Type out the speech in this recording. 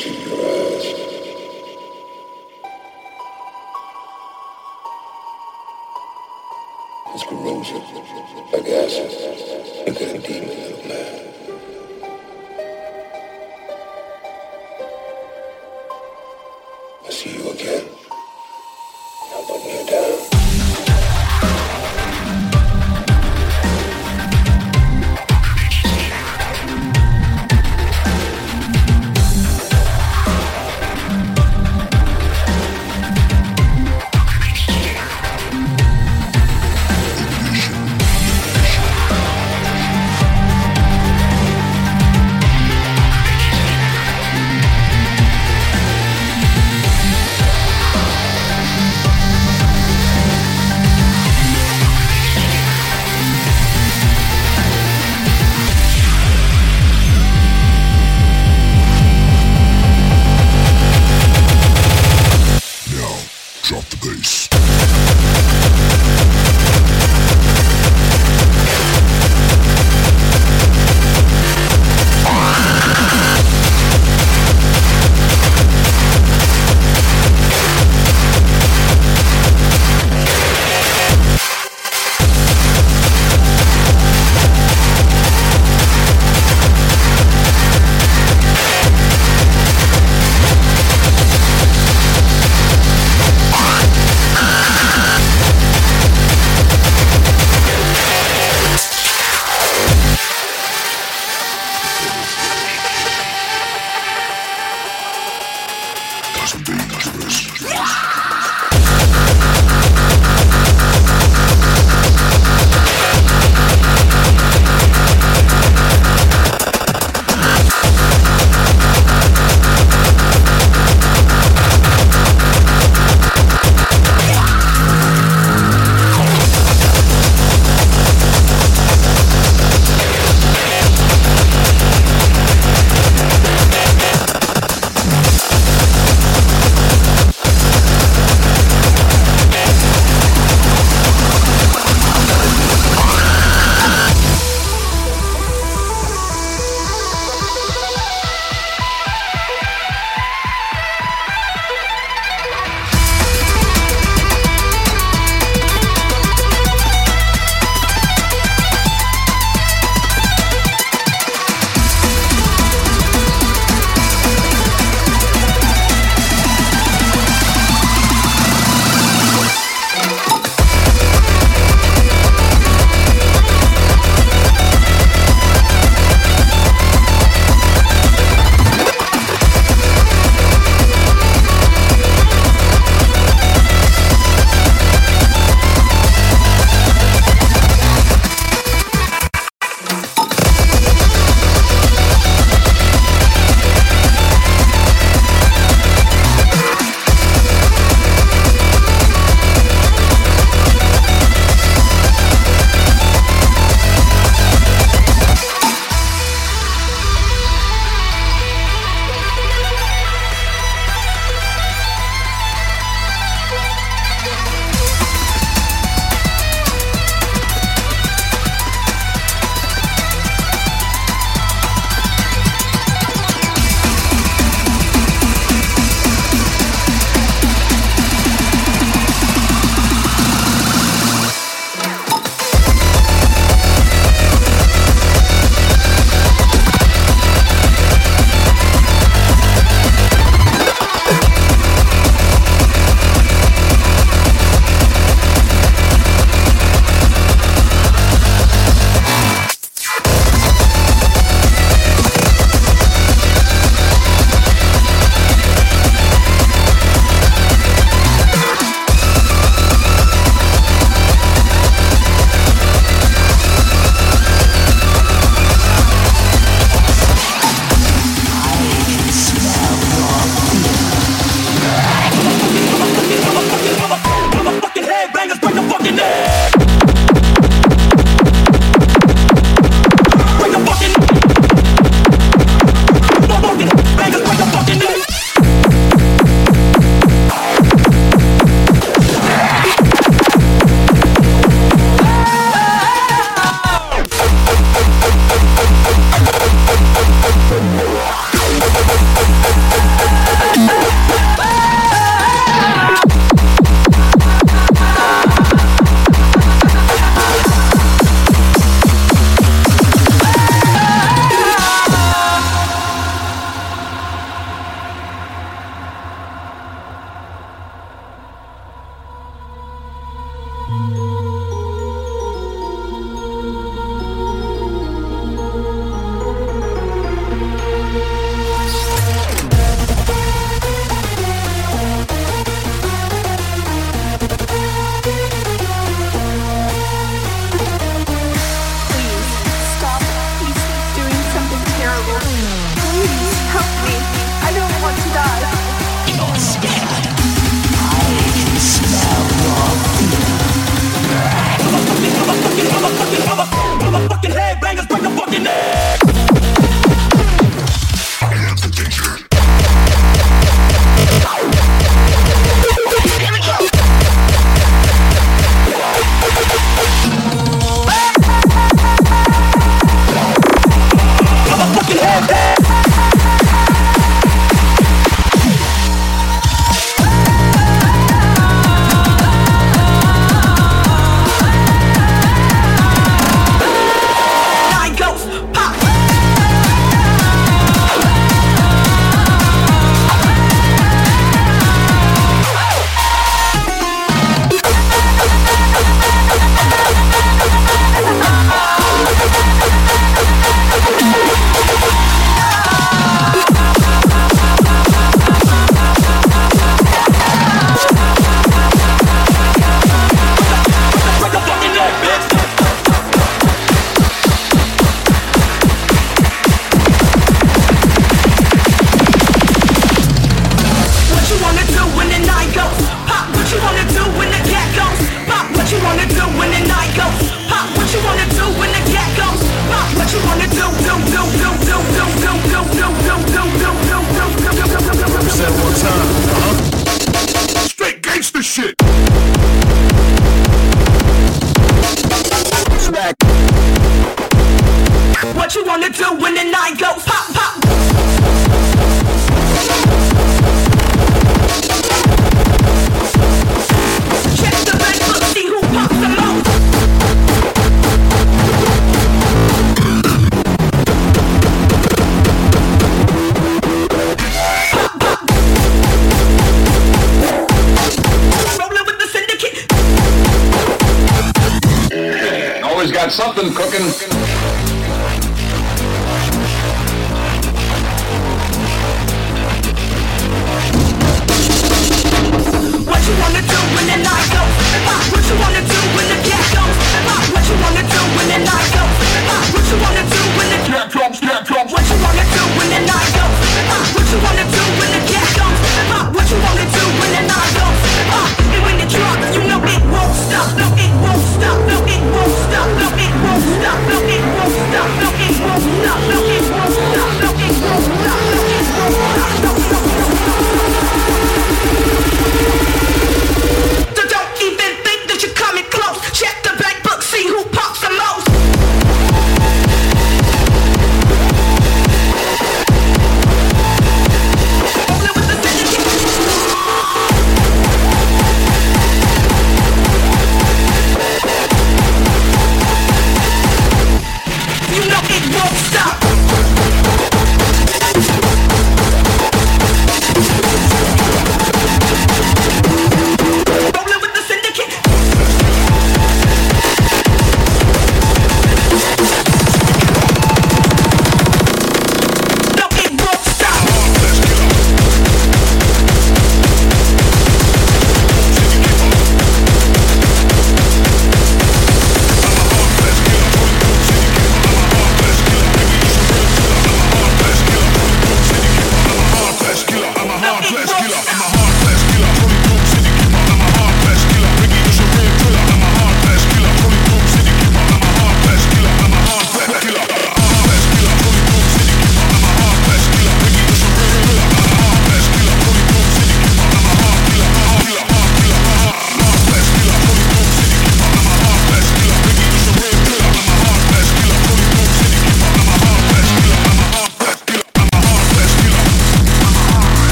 It's corrosion, a gas, a good demon of man.